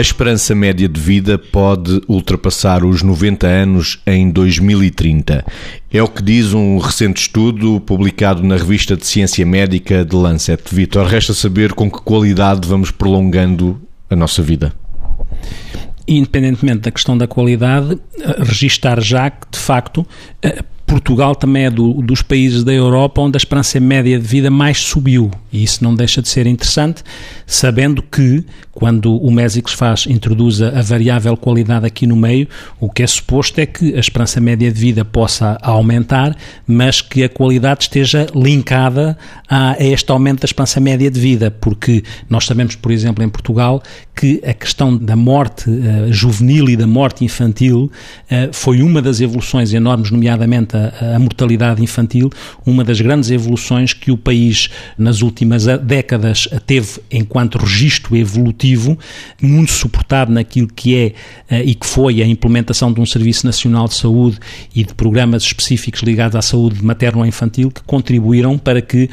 A esperança média de vida pode ultrapassar os 90 anos em 2030. É o que diz um recente estudo publicado na revista de Ciência Médica de Lancet. Vitor, resta saber com que qualidade vamos prolongando a nossa vida independentemente da questão da qualidade, eh, registar já que, de facto, eh, Portugal também é do, dos países da Europa onde a esperança média de vida mais subiu. E isso não deixa de ser interessante, sabendo que, quando o Mésicles faz, introduz a variável qualidade aqui no meio, o que é suposto é que a esperança média de vida possa aumentar, mas que a qualidade esteja linkada a, a este aumento da esperança média de vida, porque nós sabemos, por exemplo, em Portugal, que a questão da morte uh, juvenil e da morte infantil uh, foi uma das evoluções enormes, nomeadamente a, a, mortalidade infantil, uma das grandes evoluções que o país nas últimas décadas teve enquanto registro evolutivo, muito suportado naquilo que é e que foi a implementação de um Serviço Nacional de Saúde e de programas específicos ligados à saúde materno-infantil que contribuíram para que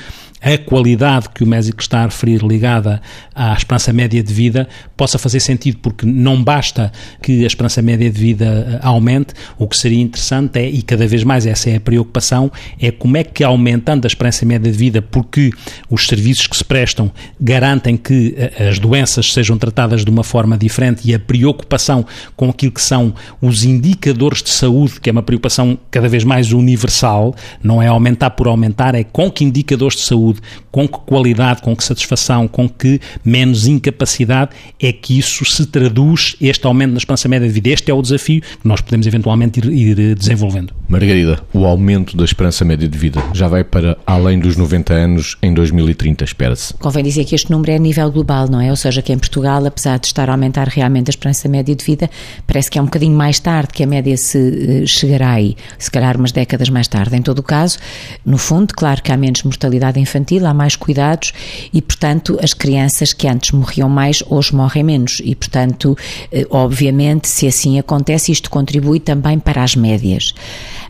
a qualidade que o Mésico está a referir ligada à esperança média de vida possa fazer sentido, porque não basta que a esperança média de vida eh, aumente, o que seria interessante é, e cada vez mais essa é a preocupação, é como é que aumentando a esperança média de vida, porque os serviços que se prestam garantem que eh, as doenças sejam tratadas de uma forma diferente e a preocupação com aquilo que são os indicadores de saúde, que é uma preocupação cada vez mais universal, não é aumentar por aumentar, é com que indicadores de saúde saúde, com que qualidade, com que satisfação, com que menos incapacidade é que isso se traduz, este aumento na esperança média de vida. Este é o desafio que nós podemos eventualmente ir, ir desenvolvendo. Margarida, o aumento da esperança média de vida já vai para além dos 90 anos em 2030, espera-se. Convém dizer que este número é a nível global, não é? Ou seja, que em Portugal, apesar de estar a aumentar realmente a esperança média de vida, parece que é um bocadinho mais tarde que a média se eh, chegará aí, se calhar umas décadas mais tarde. Em todo o caso, no fundo, claro que há menos mortalidade infantil há mais cuidados e, portanto, as crianças que antes morriam mais, hoje morrem menos. E, portanto, eh, obviamente, se assim acontece, isto contribui também para as médias.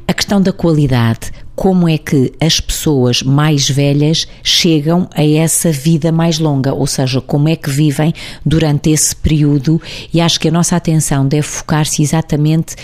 A questão da qualidade, como é que as pessoas mais velhas chegam a essa vida mais longa, ou seja, como é que vivem durante esse período, e acho que a nossa atenção deve focar-se exatamente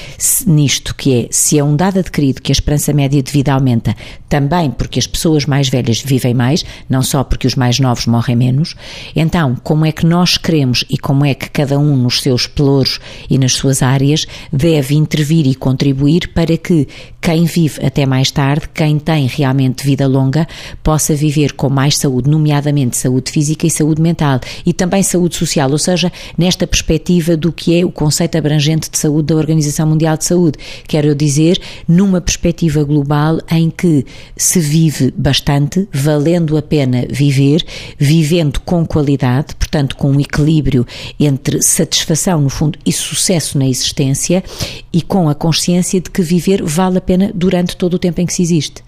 nisto, que é, se é um dado adquirido que a esperança média de vida aumenta, também porque as pessoas mais velhas vivem mais, não só porque os mais novos morrem menos, então, como é que nós queremos e como é que cada um nos seus pelouros e nas suas áreas deve intervir e contribuir para que quem vive até mais tarde quem tem realmente vida longa possa viver com mais saúde, nomeadamente saúde física e saúde mental e também saúde social, ou seja, nesta perspectiva do que é o conceito abrangente de saúde da Organização Mundial de Saúde. Quero dizer, numa perspectiva global em que se vive bastante, valendo a pena viver, vivendo com qualidade, portanto, com um equilíbrio entre satisfação, no fundo, e sucesso na existência e com a consciência de que viver vale a pena durante todo o tempo em que se existe existe.